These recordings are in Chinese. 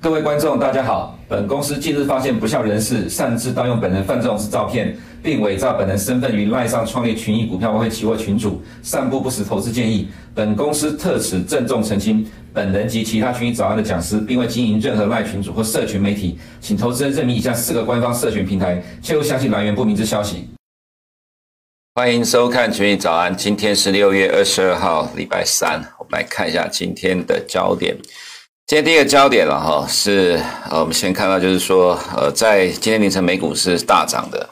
各位观众，大家好。本公司近日发现不肖人士擅自盗用本人范仲式照片，并伪造本人身份于赖上创立群益股票外汇期货群组，散布不实投资建议。本公司特此郑重澄清，本人及其他群益早安的讲师，并未经营任何赖群组或社群媒体，请投资人认明以下四个官方社群平台，切勿相信来源不明之消息。欢迎收看群益早安，今天是六月二十二号，礼拜三。我们来看一下今天的焦点。今天第一个焦点了哈，是呃，我们先看到就是说，呃，在今天凌晨美股是大涨的。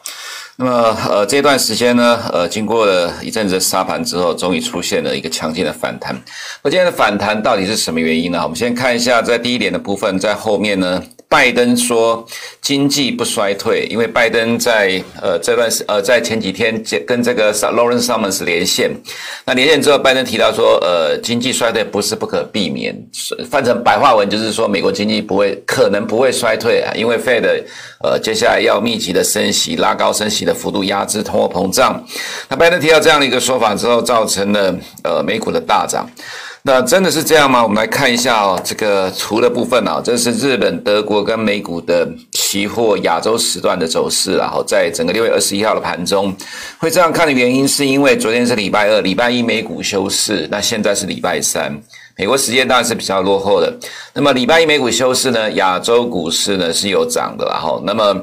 那么呃，这段时间呢，呃，经过了一阵子的杀盘之后，终于出现了一个强劲的反弹。那今天的反弹到底是什么原因呢？我们先看一下在第一点的部分，在后面呢。拜登说经济不衰退，因为拜登在呃这段时呃在前几天跟这个 Lawrence Summers 连线，那连线之后，拜登提到说，呃经济衰退不是不可避免，翻成白话文就是说美国经济不会可能不会衰退啊，因为 Fed 呃接下来要密集的升息，拉高升息的幅度，压制通货膨胀。那拜登提到这样的一个说法之后，造成了呃美股的大涨。那真的是这样吗？我们来看一下哦，这个除的部分啊，这是日本、德国跟美股的期货亚洲时段的走势，然后在整个六月二十一号的盘中，会这样看的原因，是因为昨天是礼拜二，礼拜一美股休市，那现在是礼拜三，美国时间当然是比较落后的。那么礼拜一美股休市呢，亚洲股市呢是有涨的，然后那么。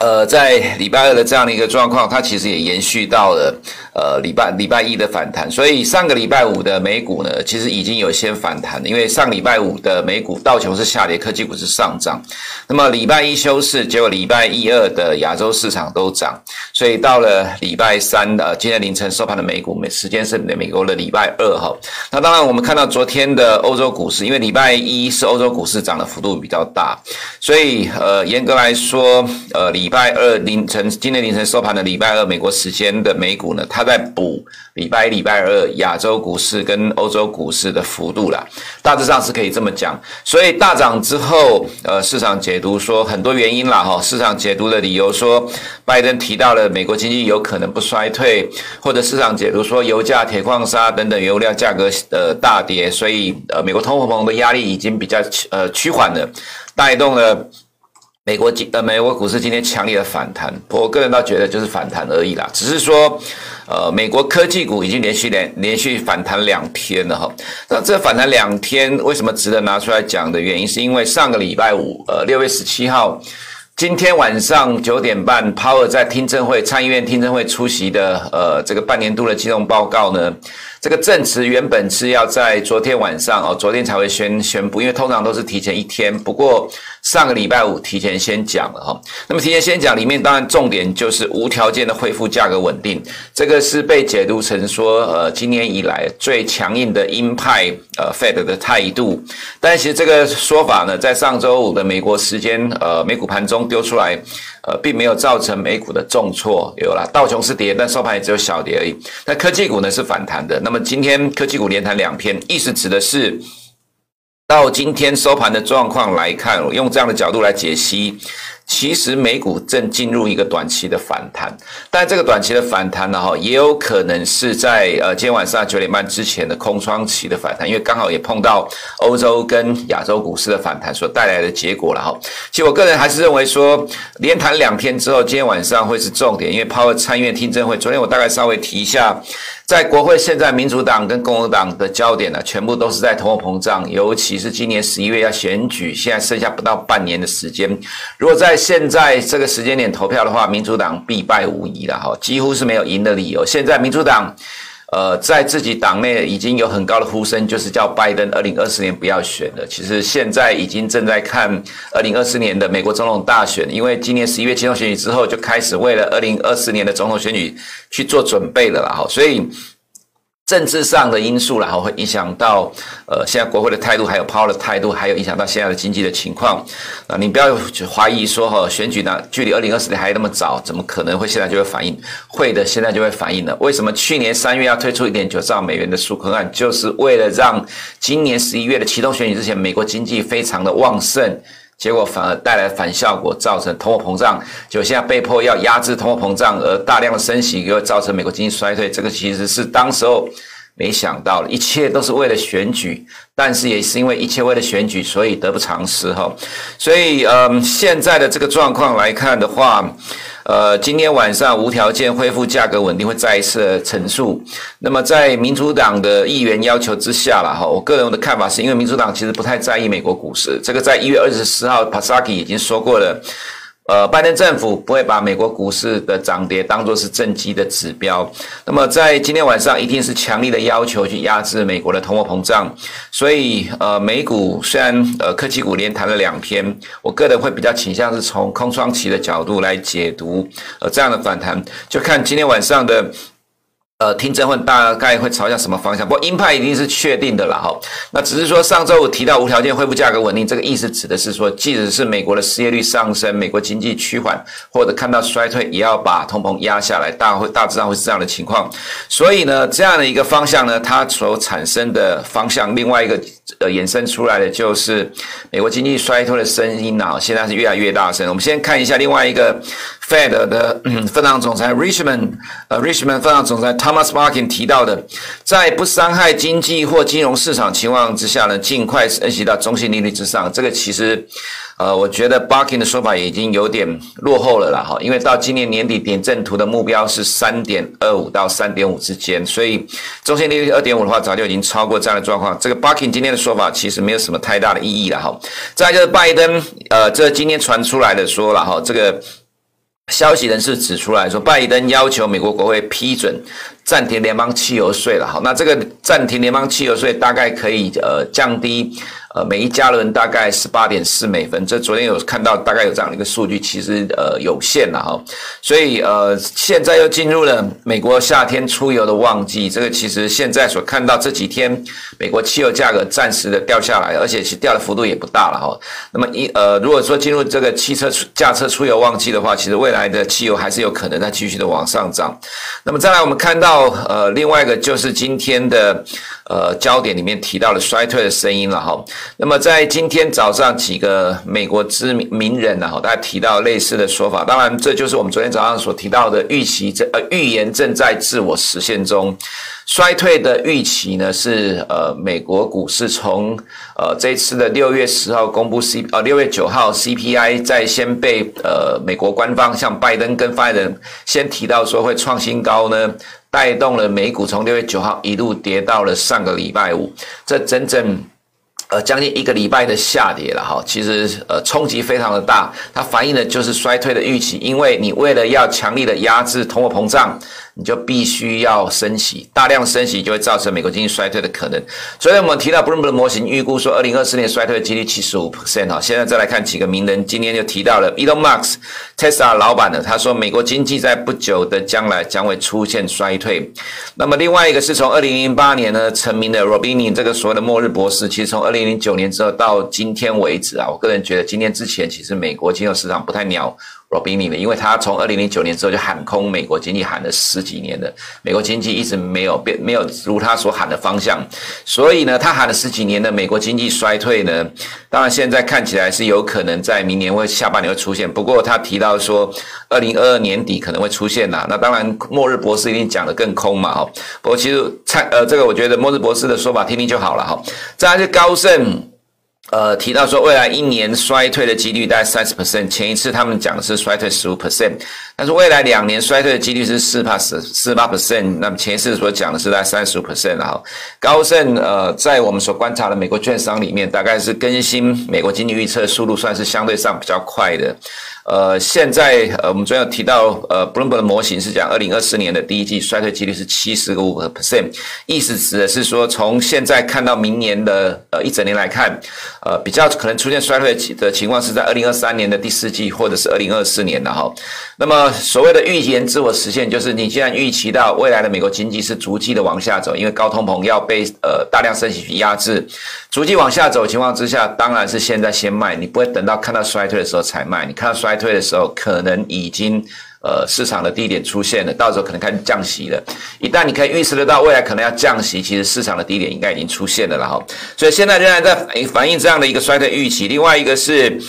呃，在礼拜二的这样的一个状况，它其实也延续到了呃礼拜礼拜一的反弹，所以上个礼拜五的美股呢，其实已经有先反弹了，因为上礼拜五的美股道琼是下跌，科技股是上涨，那么礼拜一休市，结果礼拜一二的亚洲市场都涨，所以到了礼拜三的今天凌晨收盘的美股，美时间是美国的礼拜二哈，那当然我们看到昨天的欧洲股市，因为礼拜一是欧洲股市涨的幅度比较大，所以呃严格来说呃礼拜二凌晨，今天凌晨收盘的礼拜二美国时间的美股呢，它在补礼拜一、礼拜二亚洲股市跟欧洲股市的幅度啦，大致上是可以这么讲。所以大涨之后，呃，市场解读说很多原因啦，哈，市场解读的理由说，拜登提到了美国经济有可能不衰退，或者市场解读说油价、铁矿砂等等油料价格呃大跌，所以呃美国通货膨胀的压力已经比较呃趋缓了，带动了。美国今呃，美国股市今天强烈的反弹，我个人倒觉得就是反弹而已啦，只是说，呃，美国科技股已经连续连连续反弹两天了哈。那这反弹两天为什么值得拿出来讲的原因，是因为上个礼拜五，呃，六月十七号，今天晚上九点半，Powell 在听证会参议院听证会出席的呃这个半年度的金融报告呢。这个证词原本是要在昨天晚上哦，昨天才会宣宣布，因为通常都是提前一天。不过上个礼拜五提前先讲了哈。那么提前先讲里面，当然重点就是无条件的恢复价格稳定，这个是被解读成说，呃，今年以来最强硬的鹰派呃 Fed 的态度。但其实这个说法呢，在上周五的美国时间呃美股盘中丢出来。呃，并没有造成美股的重挫，有啦，道琼斯跌，但收盘也只有小跌而已。那科技股呢是反弹的。那么今天科技股连弹两天，意思指的是，到今天收盘的状况来看，用这样的角度来解析。其实美股正进入一个短期的反弹，但这个短期的反弹呢，哈，也有可能是在呃今天晚上九点半之前的空窗期的反弹，因为刚好也碰到欧洲跟亚洲股市的反弹所带来的结果了哈。其实我个人还是认为说，连弹两天之后，今天晚上会是重点，因为怕会参议院听证会，昨天我大概稍微提一下。在国会，现在民主党跟共和党的焦点呢，全部都是在通货膨胀，尤其是今年十一月要选举，现在剩下不到半年的时间。如果在现在这个时间点投票的话，民主党必败无疑了哈，几乎是没有赢的理由。现在民主党。呃，在自己党内已经有很高的呼声，就是叫拜登二零二四年不要选了。其实现在已经正在看二零二四年的美国总统大选，因为今年十一月期中选举之后，就开始为了二零二四年的总统选举去做准备了啦。哈，所以。政治上的因素，然后会影响到呃，现在国会的态度，还有 Powell 的态度，还有影响到现在的经济的情况啊。你不要去怀疑说哈，选举呢距离二零二四年还那么早，怎么可能会现在就会反应？会的，现在就会反应了。为什么去年三月要推出一点九兆美元的纾困案，就是为了让今年十一月的期中选举之前，美国经济非常的旺盛。结果反而带来反效果，造成通货膨胀。就现在被迫要压制通货膨胀，而大量的升息又造成美国经济衰退。这个其实是当时候没想到的，一切都是为了选举，但是也是因为一切为了选举，所以得不偿失哈。所以，嗯，现在的这个状况来看的话。呃，今天晚上无条件恢复价格稳定会再一次陈述。那么，在民主党的议员要求之下了哈，我个人的看法是因为民主党其实不太在意美国股市，这个在一月二十四号 Psaki 已经说过了。呃，拜登政府不会把美国股市的涨跌当做是政绩的指标。那么，在今天晚上一定是强力的要求去压制美国的通货膨胀。所以，呃，美股虽然呃科技股连弹了两天，我个人会比较倾向是从空窗期的角度来解读呃这样的反弹，就看今天晚上的。呃，听证会大概会朝向什么方向？不过鹰派一定是确定的了哈。那只是说上周五提到无条件恢复价格稳定，这个意思指的是说，即使是美国的失业率上升，美国经济趋缓或者看到衰退，也要把通膨压下来，大会大致上会是这样的情况。所以呢，这样的一个方向呢，它所产生的方向，另外一个呃衍生出来的就是美国经济衰退的声音啊，现在是越来越大声。我们先看一下另外一个。Fed 的分行总裁 Richmond，呃，Richmond 分行总裁 Thomas Barking 提到的，在不伤害经济或金融市场情况之下呢，尽快升息到中性利率之上。这个其实，呃，我觉得 Barking 的说法已经有点落后了啦，哈，因为到今年年底点阵图的目标是三点二五到三点五之间，所以中性利率二点五的话，早就已经超过这样的状况。这个 Barking 今天的说法其实没有什么太大的意义了，哈。再就是拜登，呃，这今天传出来的说了，哈，这个。消息人士指出来说，拜登要求美国国会批准暂停联邦汽油税了。好，那这个暂停联邦汽油税大概可以呃降低。呃，每一加仑大概十八点四美分，这昨天有看到大概有这样的一个数据，其实呃有限了哈，所以呃现在又进入了美国夏天出游的旺季，这个其实现在所看到这几天美国汽油价格暂时的掉下来，而且其实掉的幅度也不大了哈。那么一呃如果说进入这个汽车驾车出游旺季的话，其实未来的汽油还是有可能再继续的往上涨。那么再来我们看到呃另外一个就是今天的呃焦点里面提到了衰退的声音了哈。那么在今天早上，几个美国知名名人呢，哈，大家提到类似的说法。当然，这就是我们昨天早上所提到的预期，这呃预言正在自我实现中。衰退的预期呢，是呃美国股市从呃这次的六月十号公布 C 呃六月九号 CPI 在先被呃美国官方像拜登跟发言人先提到说会创新高呢，带动了美股从六月九号一路跌到了上个礼拜五，这整整。呃，将近一个礼拜的下跌了哈，其实呃冲击非常的大，它反映的就是衰退的预期，因为你为了要强力的压制通货膨胀。你就必须要升息，大量升息就会造成美国经济衰退的可能。所以我们提到 Bloomberg 模型预估说，二零二四年衰退的几率七十五 percent 哈。现在再来看几个名人，今天就提到了 Elon Musk，Tesla 老板的，他说美国经济在不久的将来将会出现衰退。那么另外一个是从二零零八年呢成名的 Robini 这个所谓的末日博士，其实从二零零九年之后到今天为止啊，我个人觉得今天之前其实美国金融市场不太鸟。罗宾尼的，因为他从二零零九年之后就喊空美国经济，喊了十几年了，美国经济一直没有变，没有如他所喊的方向，所以呢，他喊了十几年的美国经济衰退呢，当然现在看起来是有可能在明年或下半年会出现。不过他提到说，二零二二年底可能会出现呐，那当然末日博士一定讲得更空嘛哈。不过其实蔡呃这个我觉得末日博士的说法听听就好了哈。再来是高盛。呃，提到说未来一年衰退的几率大概三十 percent，前一次他们讲的是衰退十五 percent，但是未来两年衰退的几率是四八十四八 percent，那么前一次所讲的是在三十五 percent，然后高盛呃，在我们所观察的美国券商里面，大概是更新美国经济预测速度算是相对上比较快的。呃，现在呃，我们昨天有提到，呃，Bloomberg 的模型是讲二零二四年的第一季衰退几率是七十个五 percent，意思指的是说，从现在看到明年的呃一整年来看，呃，比较可能出现衰退的情况是在二零二三年的第四季或者是二零二四年的哈。那么所谓的预言自我实现，就是你既然预期到未来的美国经济是逐季的往下走，因为高通膨要被呃大量升息去压制，逐季往下走情况之下，当然是现在先卖，你不会等到看到衰退的时候才卖，你看到衰。衰退的时候，可能已经呃市场的低点出现了，到时候可能开始降息了。一旦你可以预测得到未来可能要降息，其实市场的低点应该已经出现了了哈。所以现在仍然在反映这样的一个衰退预期。另外一个是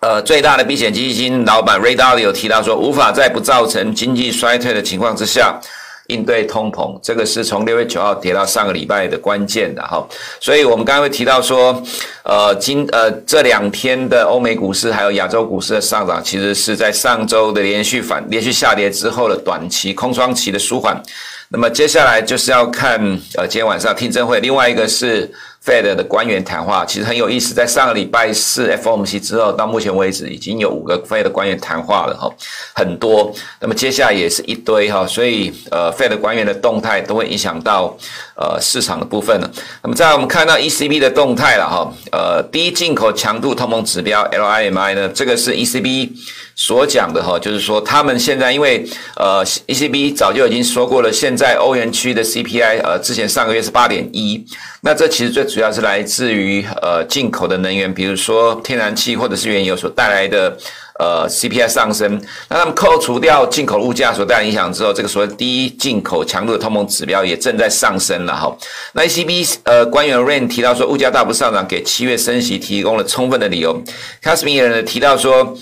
呃，最大的避险基金老板 Ray Dalio 有提到说，无法在不造成经济衰退的情况之下应对通膨，这个是从六月九号跌到上个礼拜的关键的哈。所以我们刚刚会提到说，呃，今呃这两天的欧美股市还有亚洲股市的上涨，其实是在上周的连续反连续下跌之后的短期空窗期的舒缓。那么接下来就是要看呃今天晚上听证会，另外一个是。Fed 的官员谈话其实很有意思，在上个礼拜四 FOMC 之后，到目前为止已经有五个 Fed 的官员谈话了哈，很多。那么接下来也是一堆哈，所以呃 Fed 官员的动态都会影响到呃市场的部分了。那么再来我们看到 ECB 的动态了哈，呃第一进口强度通膨指标 LIMI 呢，这个是 ECB 所讲的哈，就是说他们现在因为呃 ECB 早就已经说过了，现在欧元区的 CPI 呃之前上个月是八点一。那这其实最主要是来自于呃进口的能源，比如说天然气或者是原油所带来的呃 CPI 上升。那他们扣除掉进口物价所带来影响之后，这个所谓低进口强度的通膨指标也正在上升了哈。那 ECB 呃官员 Rehn 提到说，物价大幅上涨给七月升息提供了充分的理由。Casimir 呢提到说。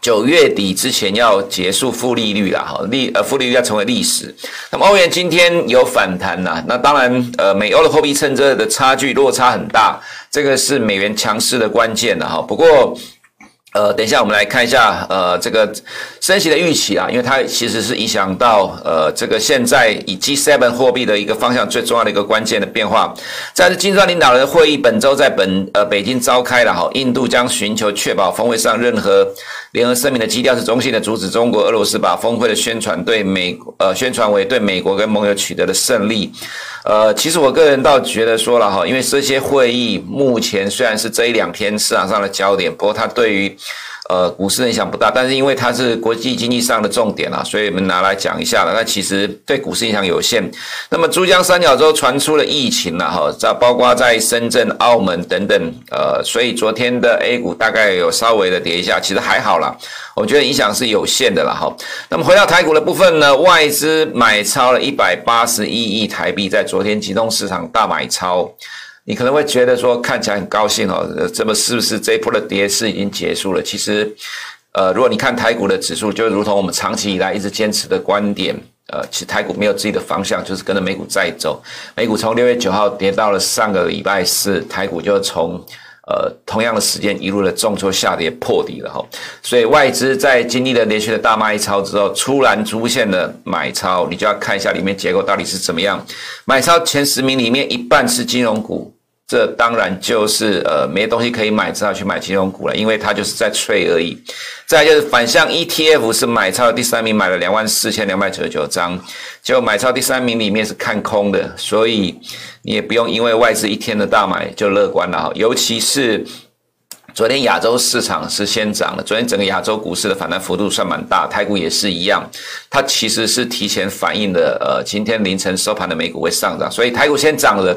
九月底之前要结束负利率啦哈，利呃负利率要成为历史。那么欧元今天有反弹呐，那当然呃美欧的货币趁热的差距落差很大，这个是美元强势的关键了哈。不过。呃，等一下，我们来看一下，呃，这个升息的预期啊，因为它其实是影响到呃，这个现在以 G7 货币的一个方向最重要的一个关键的变化。在这金砖领导人会议本周在本呃北京召开了哈，印度将寻求确保峰会上任何联合声明的基调是中性的，阻止中国、俄罗斯把峰会的宣传对美呃宣传为对美国跟盟友取得的胜利。呃，其实我个人倒觉得说了哈，因为这些会议目前虽然是这一两天市场上的焦点，不过它对于呃股市影响不大。但是因为它是国际经济上的重点啊，所以我们拿来讲一下了。那其实对股市影响有限。那么珠江三角洲传出了疫情了哈，在包括在深圳、澳门等等，呃，所以昨天的 A 股大概有稍微的跌一下，其实还好啦。我觉得影响是有限的了哈。那么回到台股的部分呢，外资买超了一百八十一亿台币，在昨天集中市场大买超。你可能会觉得说看起来很高兴哦，这么是不是这一波的跌势已经结束了？其实，呃，如果你看台股的指数，就如同我们长期以来一直坚持的观点，呃，其实台股没有自己的方向，就是跟着美股在走。美股从六月九号跌到了上个礼拜四，台股就从。呃，同样的时间一路的重挫下跌破底了哈，所以外资在经历了连续的大卖超之后，突然出现了买超，你就要看一下里面结构到底是怎么样。买超前十名里面一半是金融股。这当然就是呃没东西可以买，只好去买金融股了，因为它就是在吹而已。再来就是反向 ETF 是买超的第三名，买了两万四千两百九十九张，就买超第三名里面是看空的，所以你也不用因为外资一天的大买就乐观了哈，尤其是。昨天亚洲市场是先涨的，昨天整个亚洲股市的反弹幅度算蛮大，台股也是一样，它其实是提前反映的，呃，今天凌晨收盘的美股会上涨，所以台股先涨了。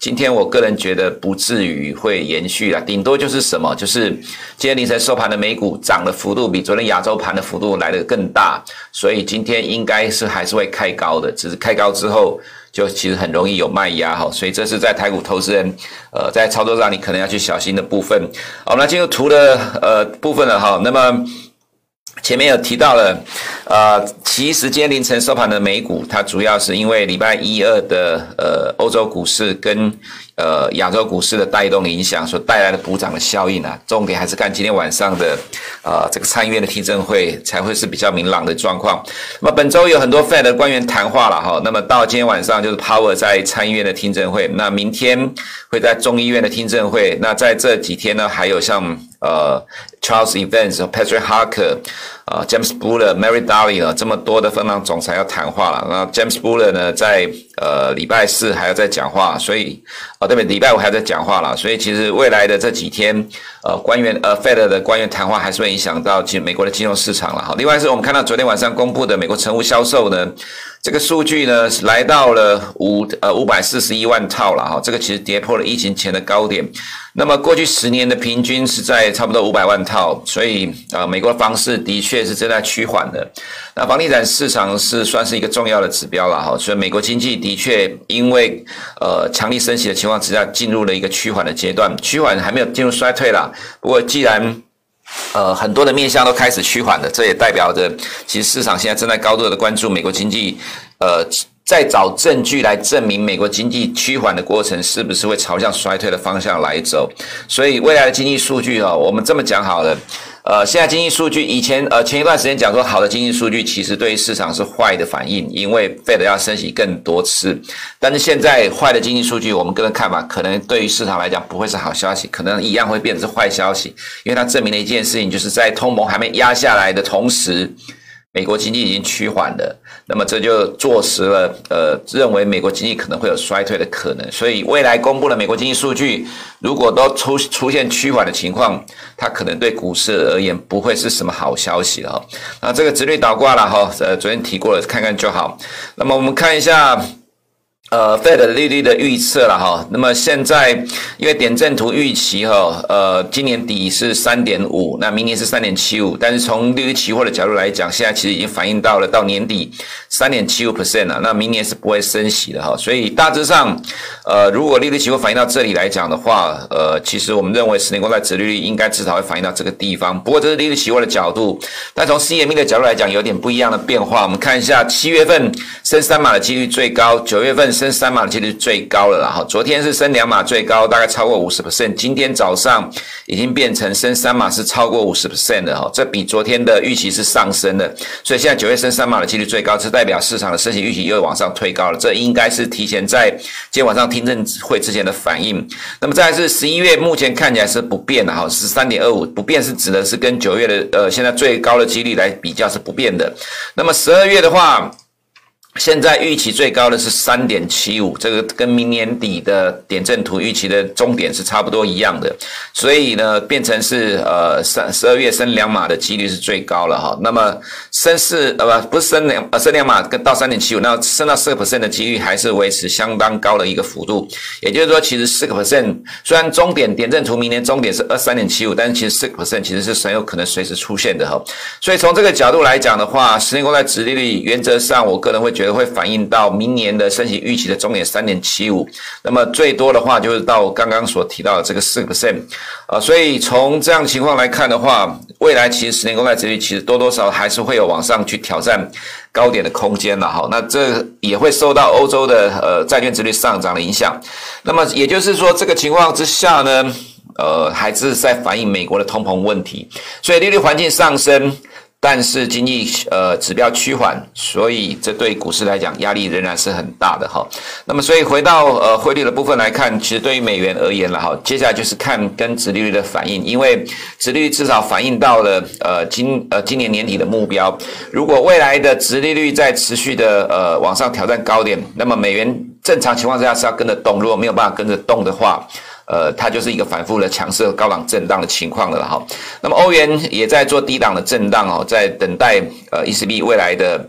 今天我个人觉得不至于会延续了，顶多就是什么，就是今天凌晨收盘的美股涨的幅度比昨天亚洲盘的幅度来得更大，所以今天应该是还是会开高的，只是开高之后。就其实很容易有卖压哈，所以这是在台股投资人，呃，在操作上你可能要去小心的部分。好，那进入图的呃部分了哈。那么前面有提到了，呃，其实今天凌晨收盘的美股，它主要是因为礼拜一二的呃欧洲股市跟。呃，亚洲股市的带动影响所带来的补涨的效应啊，重点还是看今天晚上的呃这个参议院的听证会才会是比较明朗的状况。那么本周有很多 Fed 的官员谈话了哈，那么到今天晚上就是 Powell 在参议院的听证会，那明天会在众议院的听证会，那在这几天呢，还有像呃 Charles Evans、Patrick Harker。啊，James Buller、Mary Daly 呢，这么多的分行总裁要谈话了。那 James Buller 呢，在呃礼拜四还要再讲话，所以啊，对不对？礼拜五还要再讲话了。所以其实未来的这几天，呃，官员呃 Fed 的官员谈话还是会影响到金美国的金融市场了。好，另外是我们看到昨天晚上公布的美国成屋销售呢。这个数据呢，是来到了五呃五百四十一万套了哈，这个其实跌破了疫情前的高点。那么过去十年的平均是在差不多五百万套，所以啊，美国房市的确是正在趋缓的。那房地产市场是算是一个重要的指标了哈，所以美国经济的确因为呃强力升息的情况之下，进入了一个趋缓的阶段，趋缓还没有进入衰退啦。不过既然呃，很多的面向都开始趋缓的，这也代表着其实市场现在正在高度的关注美国经济，呃，在找证据来证明美国经济趋缓的过程是不是会朝向衰退的方向来走。所以未来的经济数据啊，我们这么讲好了。呃，现在经济数据，以前呃前一段时间讲说好的经济数据，其实对于市场是坏的反应，因为 Fed 要升息更多次。但是现在坏的经济数据，我们个人看法，可能对于市场来讲不会是好消息，可能一样会变成是坏消息，因为它证明了一件事情，就是在通膨还没压下来的同时。美国经济已经趋缓了，那么这就坐实了，呃，认为美国经济可能会有衰退的可能。所以未来公布的美国经济数据，如果都出出现趋缓的情况，它可能对股市而言不会是什么好消息了哈。那这个直率倒挂了哈，呃，昨天提过了，看看就好。那么我们看一下。呃，Fed 利率的预测了哈，那么现在因为点阵图预期哈，呃，今年底是三点五，那明年是三点七五，但是从利率期货的角度来讲，现在其实已经反映到了到年底三点七五 percent 啊，那明年是不会升息的哈，所以大致上，呃，如果利率期货反映到这里来讲的话，呃，其实我们认为十年公债殖利率应该至少会反映到这个地方，不过这是利率期货的角度，但从 CME 的角度来讲，有点不一样的变化，我们看一下七月份升三码的几率最高，九月份。升三码的几率最高了啦，哈，昨天是升两码最高，大概超过五十。percent，今天早上已经变成升三码是超过五十 percent 的哈，这比昨天的预期是上升的，所以现在九月升三码的几率最高，这代表市场的升息预期又往上推高了，这应该是提前在今天晚上听证会之前的反应。那么再来是十一月，目前看起来是不变的哈，十三点二五不变是指的是跟九月的呃现在最高的几率来比较是不变的。那么十二月的话。现在预期最高的是三点七五，这个跟明年底的点阵图预期的终点是差不多一样的，所以呢，变成是呃三十二月升两码的几率是最高了哈。那么升四呃不不是升两呃升两码跟到三点七五，那升到四个 percent 的几率还是维持相当高的一个幅度。也就是说，其实四个 percent 虽然终点点阵图明年终点是二三点七五，但是其实四个 percent 其实是很有可能随时出现的哈。所以从这个角度来讲的话，十年国债殖利率原则上我个人会觉得会反映到明年的升息预期的终点三点七五，那么最多的话就是到刚刚所提到的这个四个 percent，啊，所以从这样情况来看的话，未来其实十年公债殖率其实多多少少还是会有往上去挑战高点的空间了哈，那这也会受到欧洲的呃债券殖率上涨的影响，那么也就是说这个情况之下呢，呃，还是在反映美国的通膨问题，所以利率环境上升。但是经济呃指标趋缓，所以这对股市来讲压力仍然是很大的哈。那么所以回到呃汇率的部分来看，其实对于美元而言了哈，接下来就是看跟殖利率的反应，因为殖利率至少反映到了呃今呃今年年底的目标。如果未来的殖利率在持续的呃往上挑战高点，那么美元正常情况之下是要跟着动，如果没有办法跟着动的话。呃，它就是一个反复的强势高档震荡的情况了哈。那么欧元也在做低档的震荡哦，在等待呃 ECB 未来的。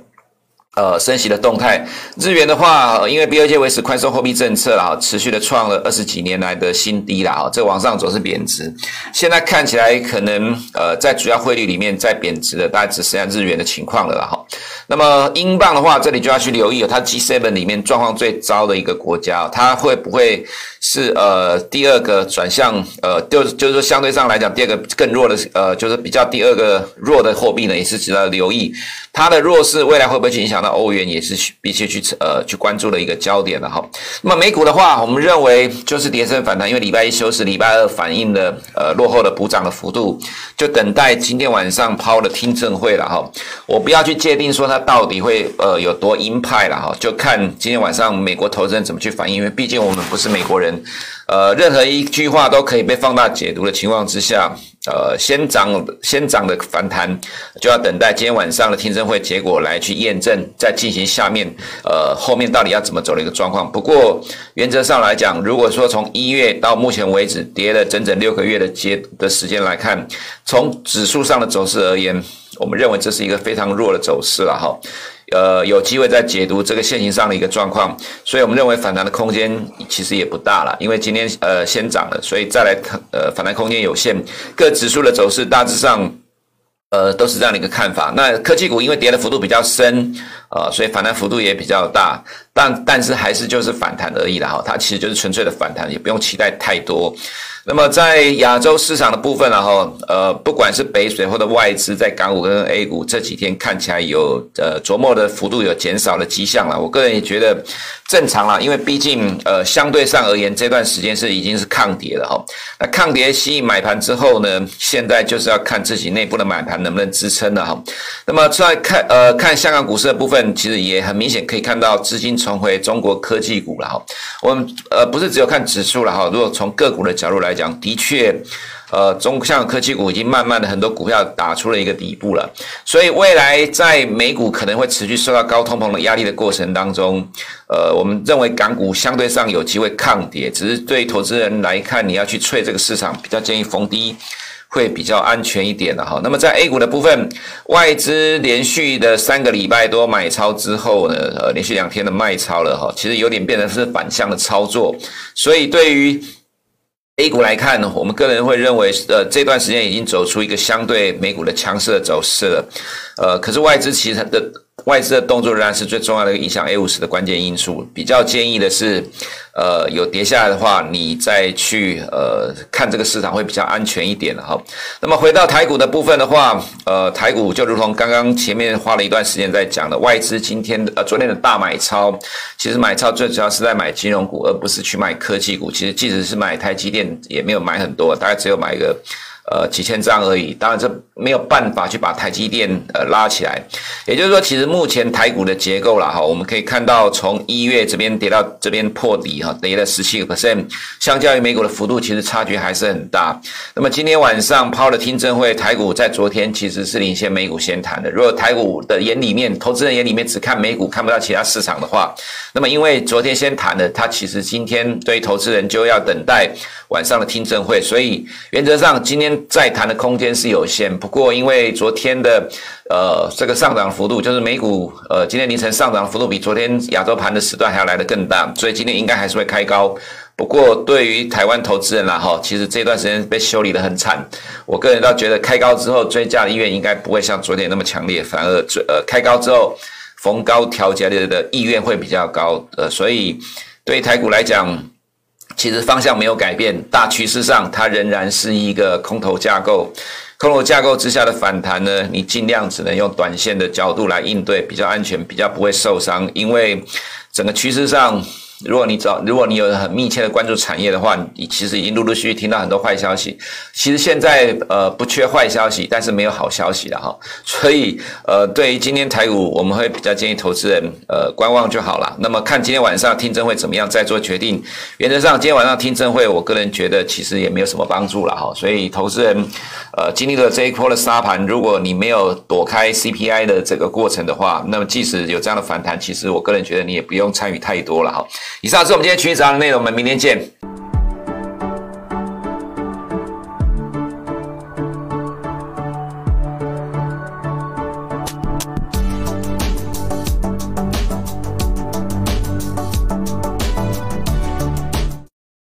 呃，升息的动态，日元的话，因为 b 二届维持宽松货币政策啦，持续的创了二十几年来的新低啦，哈，这往上走是贬值，现在看起来可能呃，在主要汇率里面在贬值的，大概只剩下日元的情况了啦，哈。那么英镑的话，这里就要去留意了，它 G7 里面状况最糟的一个国家，它会不会是呃第二个转向呃，就就是说相对上来讲，第二个更弱的呃，就是比较第二个弱的货币呢，也是值得留意。它的弱势未来会不会去影响到欧元，也是必须去呃去关注的一个焦点了哈。那么美股的话，我们认为就是跌升反弹，因为礼拜一休市，礼拜二反映的呃落后的补涨的幅度，就等待今天晚上抛的听证会了哈。我不要去界定说它到底会呃有多鹰派了哈，就看今天晚上美国投资人怎么去反应，因为毕竟我们不是美国人，呃，任何一句话都可以被放大解读的情况之下。呃，先涨先涨的反弹，就要等待今天晚上的听证会结果来去验证，再进行下面呃后面到底要怎么走的一个状况。不过原则上来讲，如果说从一月到目前为止跌了整整六个月的阶的时间来看，从指数上的走势而言，我们认为这是一个非常弱的走势了哈。呃，有机会再解读这个线型上的一个状况，所以我们认为反弹的空间其实也不大了，因为今天呃先涨了，所以再来呃反弹空间有限，各指数的走势大致上呃都是这样的一个看法。那科技股因为跌的幅度比较深，呃，所以反弹幅度也比较大，但但是还是就是反弹而已啦哈，它其实就是纯粹的反弹，也不用期待太多。那么在亚洲市场的部分呢，哈，呃，不管是北水或者外资在港股跟 A 股这几天看起来有呃琢磨的幅度有减少的迹象了。我个人也觉得正常啦，因为毕竟呃相对上而言，这段时间是已经是抗跌了哈。那抗跌吸引买盘之后呢，现在就是要看自己内部的买盘能不能支撑了哈。那么再看呃看香港股市的部分，其实也很明显可以看到资金重回中国科技股了哈。我们呃不是只有看指数了哈，如果从个股的角度来讲。讲的确，呃，中向科技股已经慢慢的很多股票打出了一个底部了，所以未来在美股可能会持续受到高通膨的压力的过程当中，呃，我们认为港股相对上有机会抗跌，只是对投资人来看，你要去吹这个市场，比较建议逢低会比较安全一点的哈。那么在 A 股的部分，外资连续的三个礼拜多买超之后呢，呃，连续两天的卖超了哈，其实有点变成是反向的操作，所以对于 A 股来看呢，我们个人会认为，呃，这段时间已经走出一个相对美股的强势的走势了，呃，可是外资其实它的。外资的动作仍然是最重要的一个影响 A 五十的关键因素。比较建议的是，呃，有跌下来的话，你再去呃看这个市场会比较安全一点哈。那么回到台股的部分的话，呃，台股就如同刚刚前面花了一段时间在讲的，外资今天的呃昨天的大买超，其实买超最主要是在买金融股，而不是去买科技股。其实即使是买台积电，也没有买很多，大概只有买一个。呃，几千张而已，当然这没有办法去把台积电呃拉起来。也就是说，其实目前台股的结构啦哈，我们可以看到从一月这边跌到这边破底哈，跌了十七个 percent，相较于美股的幅度，其实差距还是很大。那么今天晚上抛了听证会，台股在昨天其实是领先美股先谈的。如果台股的眼里面，投资人眼里面只看美股，看不到其他市场的话，那么因为昨天先谈的，它其实今天对于投资人就要等待晚上的听证会，所以原则上今天。再谈的空间是有限，不过因为昨天的呃这个上涨幅度，就是美股呃今天凌晨上涨幅度比昨天亚洲盘的时段还要来得更大，所以今天应该还是会开高。不过对于台湾投资人啦哈，其实这段时间被修理得很惨，我个人倒觉得开高之后追加的意愿应该不会像昨天那么强烈，反而呃开高之后逢高调节的意愿会比较高，呃，所以对于台股来讲。其实方向没有改变，大趋势上它仍然是一个空头架构。空头架构之下的反弹呢，你尽量只能用短线的角度来应对，比较安全，比较不会受伤，因为整个趋势上。如果你找，如果你有很密切的关注产业的话，你其实已经陆陆续续听到很多坏消息。其实现在呃不缺坏消息，但是没有好消息了哈。所以呃对于今天台股，我们会比较建议投资人呃观望就好了。那么看今天晚上听证会怎么样再做决定。原则上今天晚上听证会，我个人觉得其实也没有什么帮助了哈。所以投资人呃经历了这一波的杀盘，如果你没有躲开 CPI 的这个过程的话，那么即使有这样的反弹，其实我个人觉得你也不用参与太多了哈。以上是我们今天群益早上的内容，我们明天见。